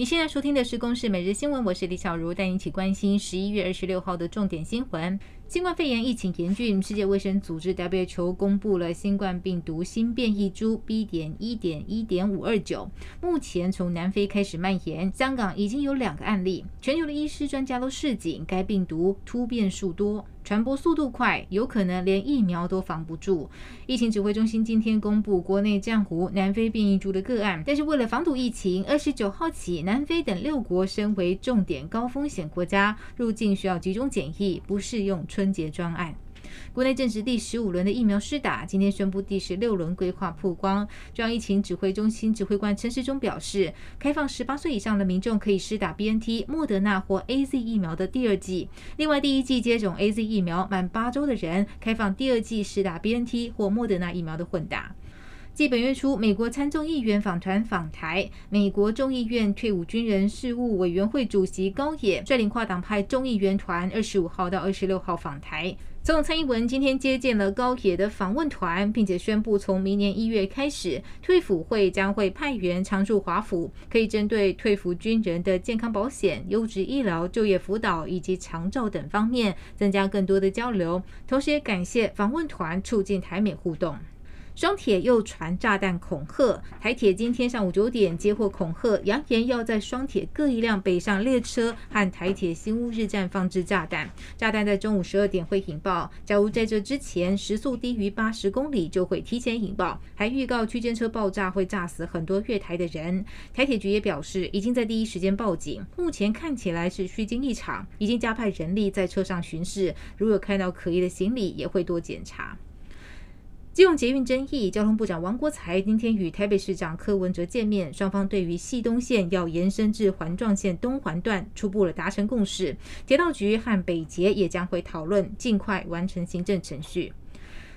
你现在收听的是《公视每日新闻》，我是李小茹，带你一起关心十一月二十六号的重点新闻。新冠肺炎疫情严峻，世界卫生组织 WHO 公布了新冠病毒新变异株 B. 点一点一点五二九，目前从南非开始蔓延，香港已经有两个案例。全球的医师专家都示警，该病毒突变数多。传播速度快，有可能连疫苗都防不住。疫情指挥中心今天公布国内降无南非变异株的个案，但是为了防堵疫情，二十九号起，南非等六国升为重点高风险国家，入境需要集中检疫，不适用春春节专案。国内正值第十五轮的疫苗施打，今天宣布第十六轮规划曝光。中央疫情指挥中心指挥官陈时中表示，开放十八岁以上的民众可以施打 BNT、莫德纳或 AZ 疫苗的第二剂。另外，第一剂接种 AZ 疫苗满八周的人，开放第二剂施打 BNT 或莫德纳疫苗的混打。继本月初，美国参众议员访团访台，美国众议院退伍军人事务委员会主席高野率领跨党派众议员团，二十五号到二十六号访台。总统蔡英文今天接见了高野的访问团，并且宣布，从明年一月开始，退辅会将会派员常驻华府，可以针对退伍军人的健康保险、优质医疗、就业辅导以及长照等方面增加更多的交流。同时，也感谢访问团促进台美互动。双铁又传炸弹恐吓，台铁今天上午九点接获恐吓，扬言要在双铁各一辆北上列车和台铁新屋日站放置炸弹，炸弹在中午十二点会引爆，假如在这之前时速低于八十公里就会提前引爆，还预告区间车爆炸会炸死很多月台的人。台铁局也表示，已经在第一时间报警，目前看起来是虚惊一场，已经加派人力在车上巡视，如果看到可疑的行李也会多检查。基隆捷运争议，交通部长王国才今天与台北市长柯文哲见面，双方对于汐东线要延伸至环状线东环段初步了达成共识。铁道局和北捷也将会讨论，尽快完成行政程序。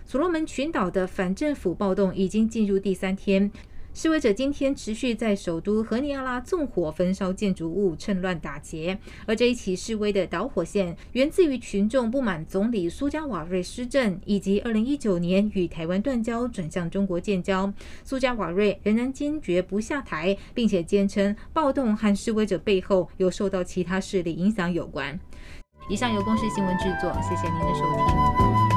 所罗门群岛的反政府暴动已经进入第三天。示威者今天持续在首都何尼亚拉纵火焚烧建筑物，趁乱打劫。而这一起示威的导火线源自于群众不满总理苏加瓦瑞施政，以及二零一九年与台湾断交转向中国建交。苏加瓦瑞仍然坚决不下台，并且坚称暴动和示威者背后有受到其他势力影响有关。以上由公视新闻制作，谢谢您的收听。